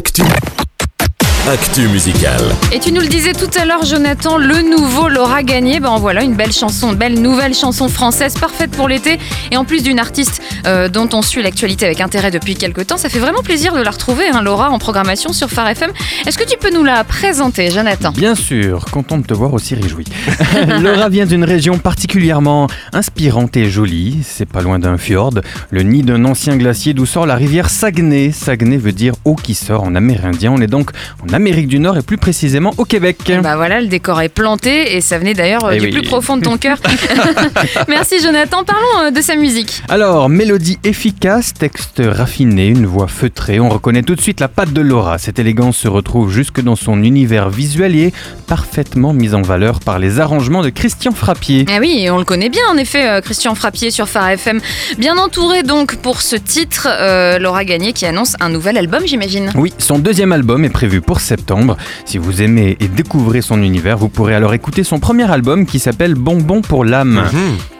Actu. Actu musicale. Et tu nous le disais tout à l'heure, Jonathan, le nouveau Laura Gagné. Ben voilà, une belle chanson, une belle nouvelle chanson française, parfaite pour l'été. Et en plus d'une artiste euh, dont on suit l'actualité avec intérêt depuis quelques temps, ça fait vraiment plaisir de la retrouver, hein, Laura, en programmation sur Phare FM. Est-ce que tu peux nous la présenter, Jonathan? Bien sûr, content de te voir aussi réjoui. Laura vient d'une région particulièrement inspirante et jolie. C'est pas loin d'un fjord, le nid d'un ancien glacier d'où sort la rivière Saguenay. Saguenay veut dire eau qui sort en amérindien. On est donc en Amérique du Nord et plus précisément au Québec. Bah voilà, le décor est planté et ça venait d'ailleurs euh, Eh du oui. plus profond de ton cœur. Merci Jonathan, parlons euh, de sa musique. Alors, mélodie efficace, texte raffiné, une voix feutrée, on reconnaît tout de suite la patte de Laura. Cette élégance se retrouve jusque dans son univers visuel et est parfaitement mise en valeur par les arrangements de Christian Frappier. Ah oui, on le connaît bien en effet, euh, Christian Frappier sur Phare FM. Bien entouré donc pour ce titre, euh, Laura Gagné qui annonce un nouvel album, j'imagine. Oui, son deuxième album est prévu pour Si vous aimez et découvrez son univers, vous pourrez alors écouter son premier album qui s'appelle Bonbon pour l'âme.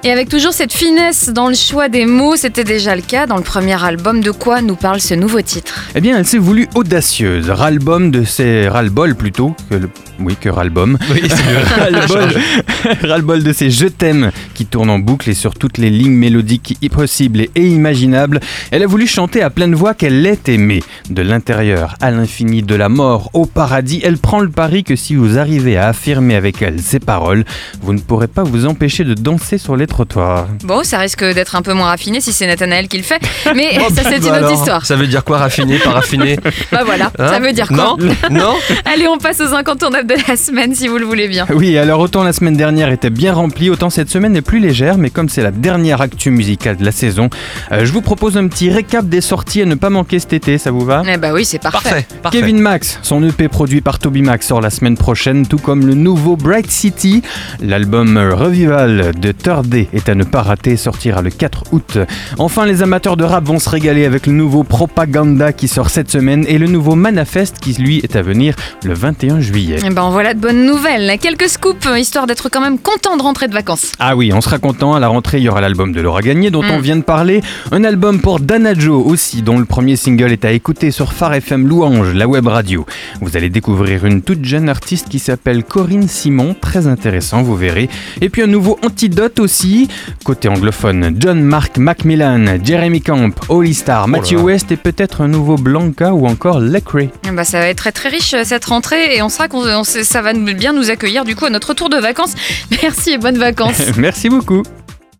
Et avec toujours cette finesse dans le choix des mots, c'était déjà le cas dans le premier album. De quoi nous parle ce nouveau titre? Eh bien, elle s'est voulue audacieuse. Ras-le-bom de ses ras-le-bol plutôt que le... oui que ras-le-bom. Oui, c'est Ras-le-bol ras-le-bol de ses je t'aime qui tournent en boucle et sur toutes les lignes mélodiques possibles et imaginables. Elle a voulu chanter à pleine voix qu'elle est aimée. De l'intérieur à l'infini, de la mort au paradis, elle prend le pari que si vous arrivez à affirmer avec elle ces paroles, vous ne pourrez pas vous empêcher de danser sur les trottoirs. Bon, ça risque d'être un peu moins raffiné si c'est Nathanaël qui le fait, mais Oh, ça bah, c'est une bah autre alors, histoire. Ça veut dire quoi, raffiné, pas raffiné Bah voilà, ça Hein veut dire quoi Non, non Allez, on passe aux incontournables de la semaine si vous le voulez bien. Oui, alors autant la semaine dernière était bien remplie, autant cette semaine est plus légère, mais comme c'est la dernière actu musicale de la saison, euh, je vous propose un petit récap des sorties à ne pas manquer cet été, ça vous va? Eh bah oui, c'est parfait. Parfait, parfait. Kevin Max, son EP produit par Toby Max sort la semaine prochaine, tout comme le nouveau Bright City. L'album Revival de Third Day est à ne pas rater, sortira le 4 août. Enfin, les amateurs de rap vont se régaler avec le nouveau Propaganda qui sort cette semaine et le nouveau Manifest qui lui est à venir le 21 juillet. Eh ben voilà de bonnes nouvelles. Quelques scoops, euh, histoire d'être quand même content de rentrer de vacances. Ah oui, on sera content. À la rentrée, il y aura l'album de Laura Gagné dont Mm. on vient de parler. Un album pour Dana Joe aussi, dont le premier single est à écouter sur Phare FM Louange, la web radio. Vous allez découvrir une toute jeune artiste qui s'appelle Corinne Simon. Très intéressant, vous verrez. Et puis un nouveau antidote aussi. Côté anglophone, John Mark Macmillan, Jeremy Camp, Holly Star, Matthew là. West et peut-être un nouveau Blanca ou encore Lecrae. Eh ben, ça va être très très riche euh, cette rentrée et on sera qu'on ça va nous- bien nous accueillir du coup à notre retour de vacances. Merci et bonnes vacances. Merci beaucoup.